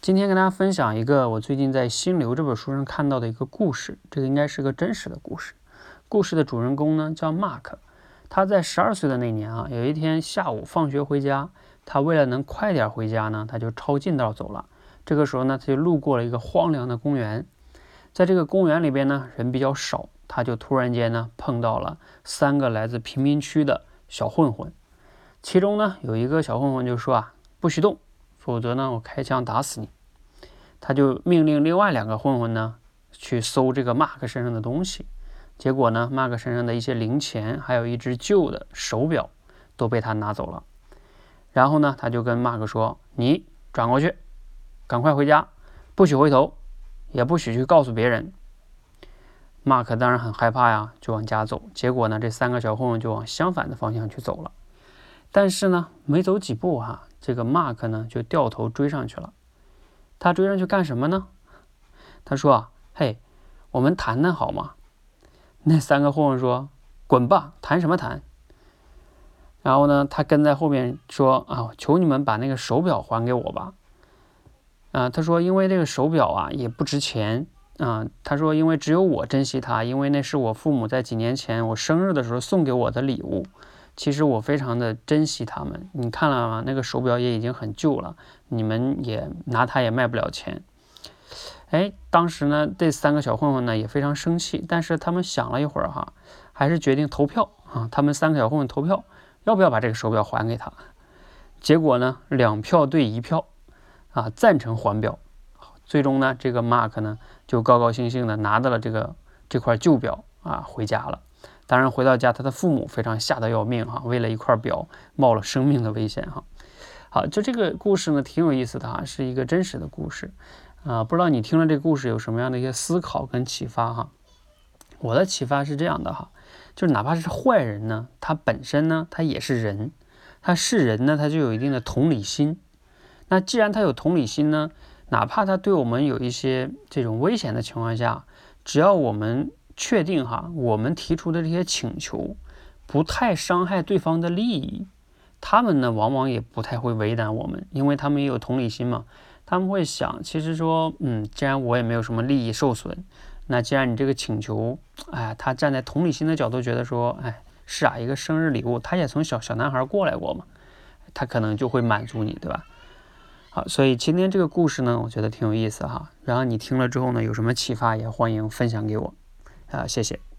今天跟大家分享一个我最近在《心流》这本书上看到的一个故事，这个应该是个真实的故事。故事的主人公呢叫 Mark，他在十二岁的那年啊，有一天下午放学回家，他为了能快点回家呢，他就抄近道走了。这个时候呢，他就路过了一个荒凉的公园，在这个公园里边呢，人比较少，他就突然间呢碰到了三个来自贫民区的小混混，其中呢有一个小混混就说啊，不许动。否则呢，我开枪打死你！他就命令另外两个混混呢去搜这个 Mark 身上的东西。结果呢，Mark 身上的一些零钱，还有一只旧的手表都被他拿走了。然后呢，他就跟 Mark 说：“你转过去，赶快回家，不许回头，也不许去告诉别人。”Mark 当然很害怕呀，就往家走。结果呢，这三个小混混就往相反的方向去走了。但是呢，没走几步哈。这个 Mark 呢，就掉头追上去了。他追上去干什么呢？他说：“啊，嘿，我们谈谈好吗？”那三个混混说：“滚吧，谈什么谈？”然后呢，他跟在后面说：“啊，求你们把那个手表还给我吧。”啊，他说：“因为这个手表啊也不值钱啊。”他说：“因为只有我珍惜它，因为那是我父母在几年前我生日的时候送给我的礼物。”其实我非常的珍惜他们，你看了吗？那个手表也已经很旧了，你们也拿它也卖不了钱。哎，当时呢，这三个小混混呢也非常生气，但是他们想了一会儿哈，还是决定投票啊。他们三个小混混投票，要不要把这个手表还给他？结果呢，两票对一票，啊，赞成还表。最终呢，这个 Mark 呢就高高兴兴的拿到了这个这块旧表啊，回家了。当然，回到家，他的父母非常吓得要命哈，为了一块表冒了生命的危险哈。好，就这个故事呢，挺有意思的哈，是一个真实的故事啊。不知道你听了这个故事有什么样的一些思考跟启发哈？我的启发是这样的哈，就是哪怕是坏人呢，他本身呢，他也是人，他是人呢，他就有一定的同理心。那既然他有同理心呢，哪怕他对我们有一些这种危险的情况下，只要我们。确定哈，我们提出的这些请求不太伤害对方的利益，他们呢往往也不太会为难我们，因为他们也有同理心嘛。他们会想，其实说，嗯，既然我也没有什么利益受损，那既然你这个请求，哎，他站在同理心的角度觉得说，哎，是啊，一个生日礼物，他也从小小男孩过来过嘛，他可能就会满足你，对吧？好，所以今天这个故事呢，我觉得挺有意思哈。然后你听了之后呢，有什么启发也欢迎分享给我。啊，谢谢。